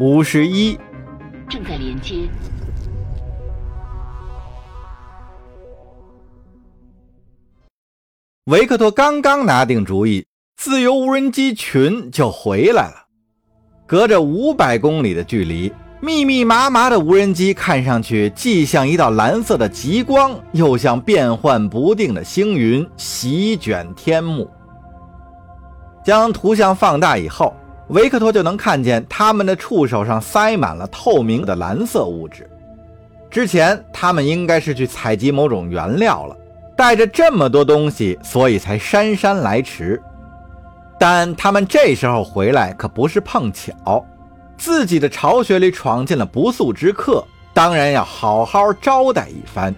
五十一，正在连接。维克托刚刚拿定主意，自由无人机群就回来了。隔着五百公里的距离，密密麻麻的无人机看上去既像一道蓝色的极光，又像变幻不定的星云，席卷天幕。将图像放大以后，维克托就能看见他们的触手上塞满了透明的蓝色物质。之前他们应该是去采集某种原料了。带着这么多东西，所以才姗姗来迟。但他们这时候回来可不是碰巧，自己的巢穴里闯进了不速之客，当然要好好招待一番。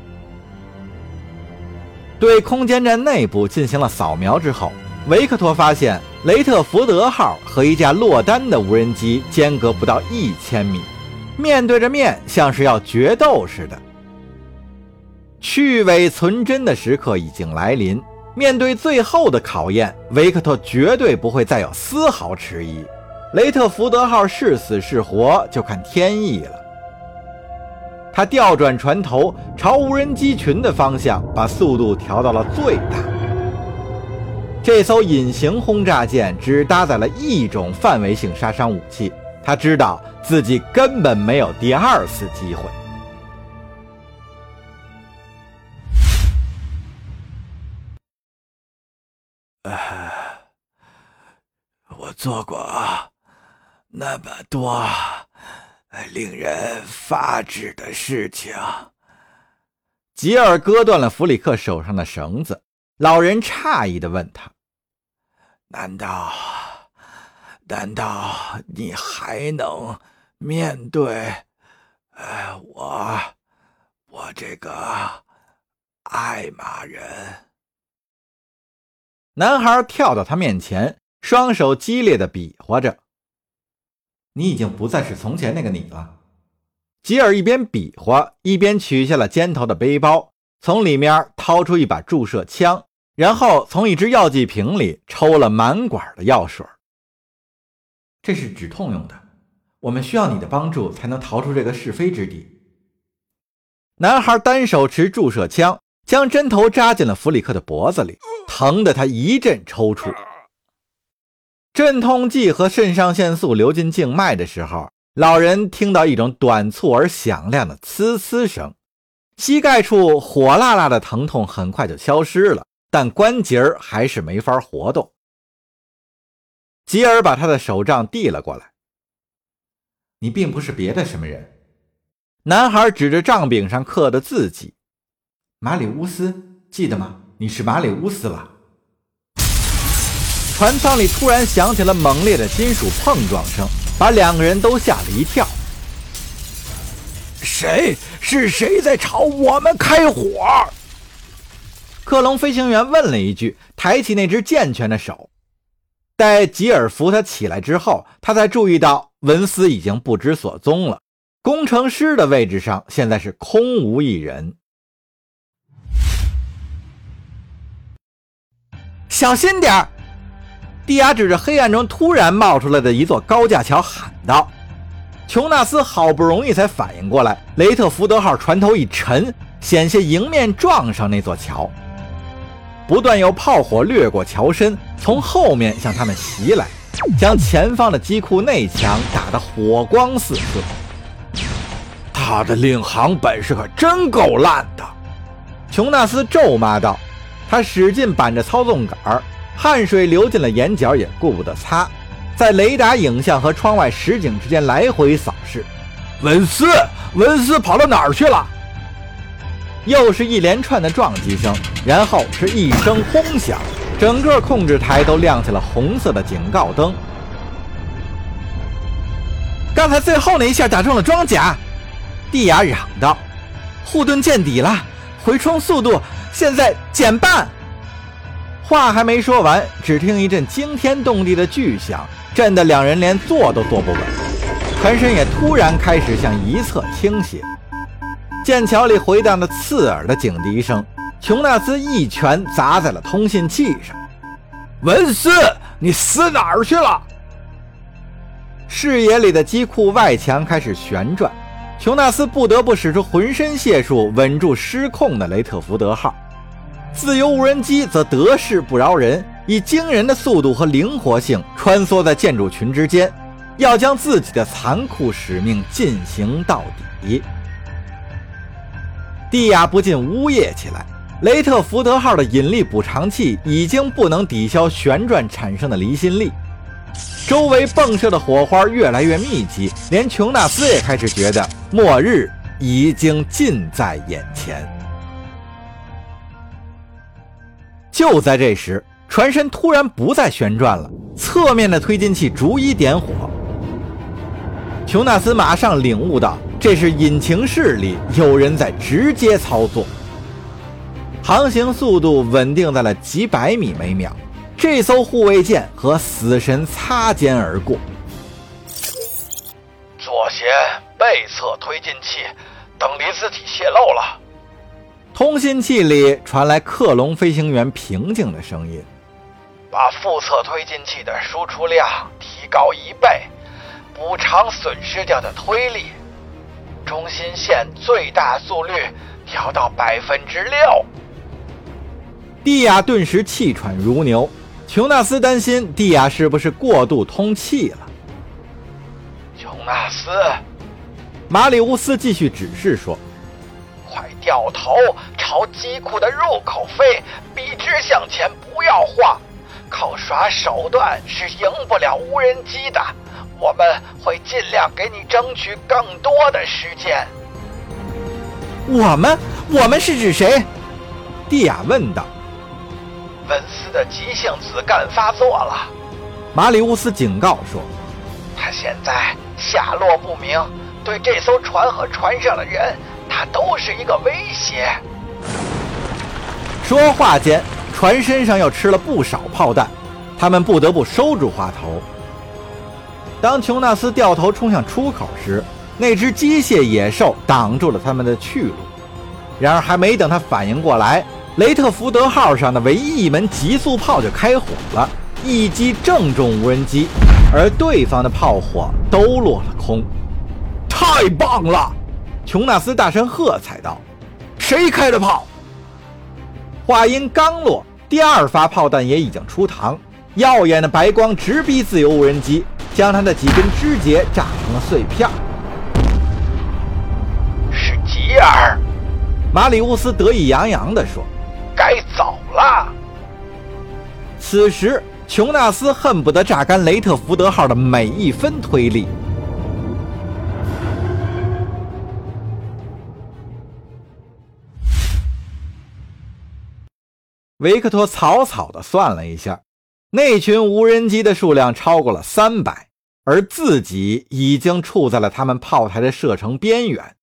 对空间站内部进行了扫描之后，维克托发现雷特福德号和一架落单的无人机间隔不到一千米，面对着面，像是要决斗似的。去伪存真的时刻已经来临，面对最后的考验，维克托绝对不会再有丝毫迟疑。雷特福德号是死是活，就看天意了。他调转船头，朝无人机群的方向，把速度调到了最大。这艘隐形轰炸舰只搭载了一种范围性杀伤武器，他知道自己根本没有第二次机会。我做过那么多令人发指的事情。吉尔割断了弗里克手上的绳子，老人诧异的问他：“难道，难道你还能面对，哎，我，我这个爱马人？”男孩跳到他面前，双手激烈的比划着。你已经不再是从前那个你了。吉尔一边比划，一边取下了肩头的背包，从里面掏出一把注射枪，然后从一只药剂瓶里抽了满管的药水。这是止痛用的，我们需要你的帮助才能逃出这个是非之地。男孩单手持注射枪。将针头扎进了弗里克的脖子里，疼得他一阵抽搐。镇痛剂和肾上腺素流进静脉的时候，老人听到一种短促而响亮的呲呲声，膝盖处火辣辣的疼痛很快就消失了，但关节儿还是没法活动。吉尔把他的手杖递了过来：“你并不是别的什么人。”男孩指着杖柄上刻的字迹。马里乌斯，记得吗？你是马里乌斯了。船舱里突然响起了猛烈的金属碰撞声，把两个人都吓了一跳。谁？是谁在朝我们开火？克隆飞行员问了一句，抬起那只健全的手。待吉尔扶他起来之后，他才注意到文斯已经不知所踪了。工程师的位置上现在是空无一人。小心点儿！蒂亚指着黑暗中突然冒出来的一座高架桥喊道。琼纳斯好不容易才反应过来，雷特福德号船头一沉，险些迎面撞上那座桥。不断有炮火掠过桥身，从后面向他们袭来，将前方的机库内墙打得火光四射。他的领航本事可真够烂的，琼纳斯咒骂道。他使劲扳着操纵杆，汗水流进了眼角，也顾不得擦，在雷达影像和窗外实景之间来回扫视。文斯，文斯跑到哪儿去了？又是一连串的撞击声，然后是一声轰响，整个控制台都亮起了红色的警告灯。刚才最后那一下打中了装甲，蒂亚嚷道：“护盾见底了，回冲速度。”现在减半。话还没说完，只听一阵惊天动地的巨响，震得两人连坐都坐不稳，船身也突然开始向一侧倾斜。剑桥里回荡着刺耳的警笛声，琼纳斯一拳砸在了通信器上。文斯，你死哪儿去了？视野里的机库外墙开始旋转，琼纳斯不得不使出浑身解数稳住失控的雷特福德号。自由无人机则得势不饶人，以惊人的速度和灵活性穿梭在建筑群之间，要将自己的残酷使命进行到底。蒂亚不禁呜咽起来。雷特福德号的引力补偿器已经不能抵消旋转产生的离心力，周围迸射的火花越来越密集，连琼纳斯也开始觉得末日已经近在眼前。就在这时，船身突然不再旋转了，侧面的推进器逐一点火。琼纳斯马上领悟到，这是引擎室里有人在直接操作。航行速度稳定在了几百米每秒，这艘护卫舰和死神擦肩而过。左舷背侧推进器等离子体泄漏了。通信器里传来克隆飞行员平静的声音：“把副侧推进器的输出量提高一倍，补偿损失掉的推力。中心线最大速率调到百分之六。”蒂亚顿时气喘如牛，琼纳斯担心蒂亚是不是过度通气了。琼纳斯，马里乌斯继续指示说：“快掉头朝机库的入口飞，笔直向前，不要晃。靠耍手段是赢不了无人机的。我们会尽量给你争取更多的时间。”我们？我们是指谁？蒂亚问道。文斯的急性子干发作了，马里乌斯警告说：“他现在下落不明，对这艘船和船上的人，他都是一个威胁。”说话间，船身上又吃了不少炮弹，他们不得不收住话头。当琼纳斯掉头冲向出口时，那只机械野兽挡住了他们的去路。然而，还没等他反应过来。雷特福德号上的唯一一门急速炮就开火了，一击正中无人机，而对方的炮火都落了空。太棒了！琼纳斯大声喝彩道：“谁开的炮？”话音刚落，第二发炮弹也已经出膛，耀眼的白光直逼自由无人机，将他的几根枝节炸成了碎片。是吉尔，马里乌斯得意洋洋地说。该走了。此时，琼纳斯恨不得榨干雷特福德号的每一分推力。维克托草草的算了一下，那群无人机的数量超过了三百，而自己已经处在了他们炮台的射程边缘。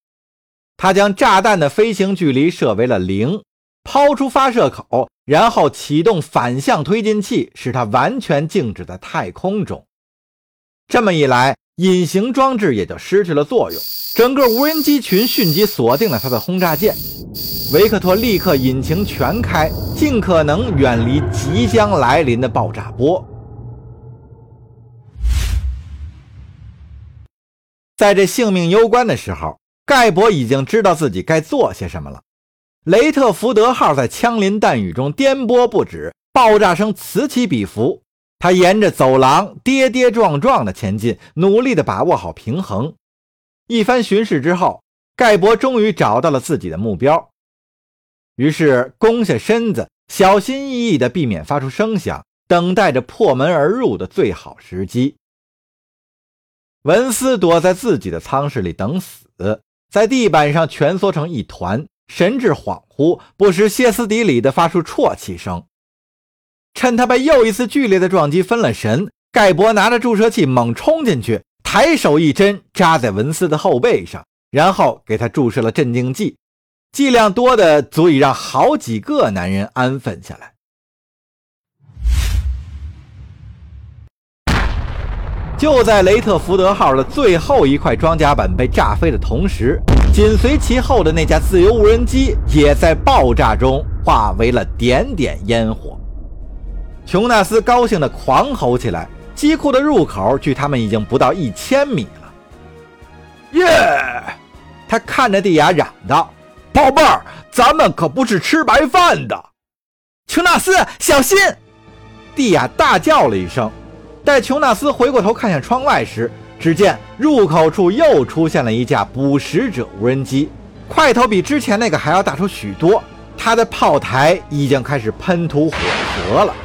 他将炸弹的飞行距离设为了零。抛出发射口，然后启动反向推进器，使它完全静止在太空中。这么一来，隐形装置也就失去了作用，整个无人机群迅即锁定了他的轰炸舰。维克托立刻引擎全开，尽可能远离即将来临的爆炸波。在这性命攸关的时候，盖博已经知道自己该做些什么了。雷特福德号在枪林弹雨中颠簸不止，爆炸声此起彼伏。他沿着走廊跌跌撞撞地前进，努力地把握好平衡。一番巡视之后，盖博终于找到了自己的目标，于是弓下身子，小心翼翼地避免发出声响，等待着破门而入的最好时机。文斯躲在自己的舱室里等死，在地板上蜷缩成一团。神志恍惚，不时歇斯底里地发出啜泣声。趁他被又一次剧烈的撞击分了神，盖博拿着注射器猛冲进去，抬手一针扎在文斯的后背上，然后给他注射了镇静剂，剂量多的足以让好几个男人安分下来。就在雷特福德号的最后一块装甲板被炸飞的同时。紧随其后的那架自由无人机也在爆炸中化为了点点烟火。琼纳斯高兴地狂吼起来，机库的入口距他们已经不到一千米了。耶！他看着蒂亚嚷道：“宝贝儿，咱们可不是吃白饭的。”琼纳斯，小心！蒂亚大叫了一声。待琼纳斯回过头看向窗外时，只见入口处又出现了一架捕食者无人机，块头比之前那个还要大出许多。它的炮台已经开始喷吐火舌了。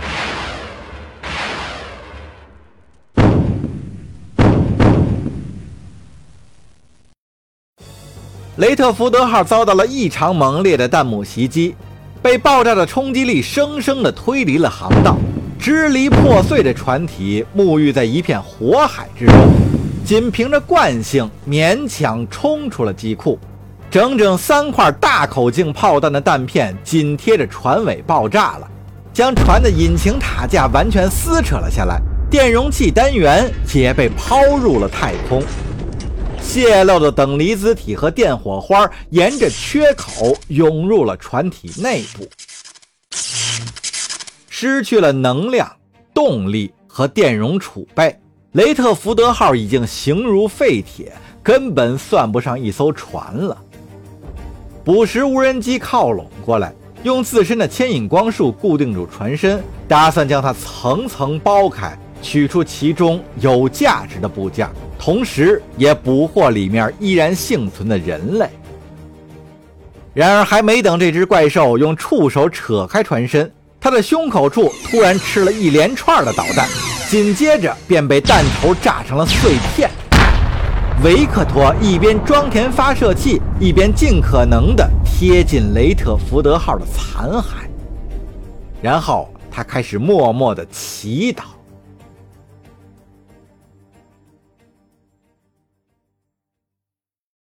雷特福德号遭到了异常猛烈的弹幕袭击，被爆炸的冲击力生生的推离了航道，支离破碎的船体沐浴在一片火海之中，仅凭着惯性勉强冲出了机库。整整三块大口径炮弹的弹片紧贴着船尾爆炸了，将船的引擎塔架完全撕扯了下来，电容器单元也被抛入了太空。泄漏的等离子体和电火花沿着缺口涌入了船体内部，失去了能量、动力和电容储备，雷特福德号已经形如废铁，根本算不上一艘船了。捕食无人机靠拢过来，用自身的牵引光束固定住船身，打算将它层层剥开，取出其中有价值的部件，同时也捕获里面依然幸存的人类。然而，还没等这只怪兽用触手扯开船身，他的胸口处突然吃了一连串的导弹，紧接着便被弹头炸成了碎片。维克托一边装填发射器，一边尽可能的贴近雷特福德号的残骸，然后他开始默默的祈祷。